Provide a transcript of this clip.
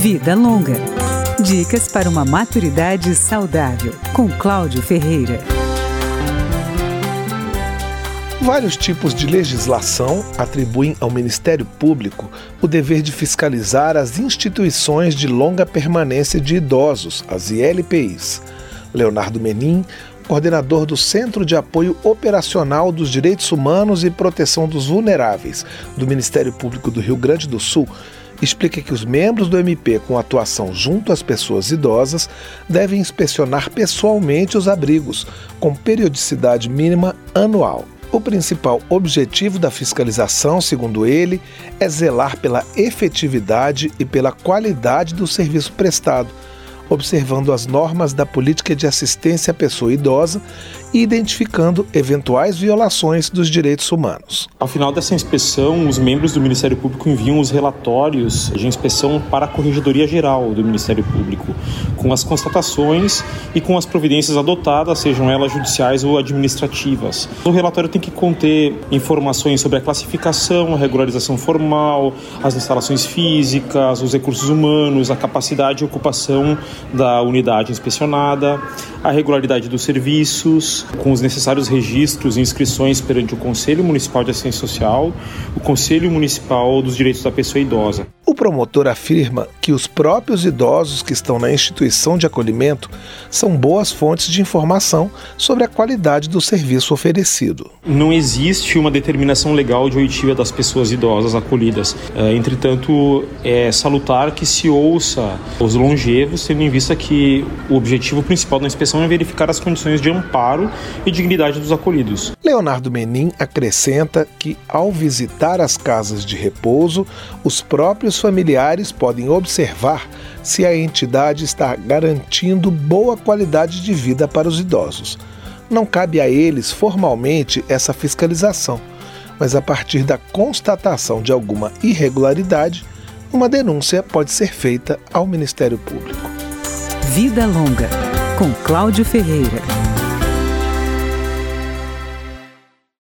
Vida Longa. Dicas para uma maturidade saudável, com Cláudio Ferreira. Vários tipos de legislação atribuem ao Ministério Público o dever de fiscalizar as instituições de longa permanência de idosos, as ILPIs. Leonardo Menin, coordenador do Centro de Apoio Operacional dos Direitos Humanos e Proteção dos Vulneráveis do Ministério Público do Rio Grande do Sul, explica que os membros do MP com atuação junto às pessoas idosas devem inspecionar pessoalmente os abrigos, com periodicidade mínima anual. O principal objetivo da fiscalização, segundo ele, é zelar pela efetividade e pela qualidade do serviço prestado observando as normas da política de assistência à pessoa idosa e identificando eventuais violações dos direitos humanos. Ao final dessa inspeção, os membros do Ministério Público enviam os relatórios de inspeção para a Corregedoria Geral do Ministério Público, com as constatações e com as providências adotadas, sejam elas judiciais ou administrativas. O relatório tem que conter informações sobre a classificação, a regularização formal, as instalações físicas, os recursos humanos, a capacidade e ocupação da unidade inspecionada, a regularidade dos serviços, com os necessários registros e inscrições perante o Conselho Municipal de Assistência Social, o Conselho Municipal dos Direitos da Pessoa Idosa. Promotor afirma que os próprios idosos que estão na instituição de acolhimento são boas fontes de informação sobre a qualidade do serviço oferecido. Não existe uma determinação legal de oitiva das pessoas idosas acolhidas. É, entretanto, é salutar que se ouça os longevos, tendo em vista que o objetivo principal da inspeção é verificar as condições de amparo e dignidade dos acolhidos. Leonardo Menin acrescenta que, ao visitar as casas de repouso, os próprios familiares podem observar se a entidade está garantindo boa qualidade de vida para os idosos. Não cabe a eles formalmente essa fiscalização, mas a partir da constatação de alguma irregularidade, uma denúncia pode ser feita ao Ministério Público. Vida Longa, com Cláudio Ferreira.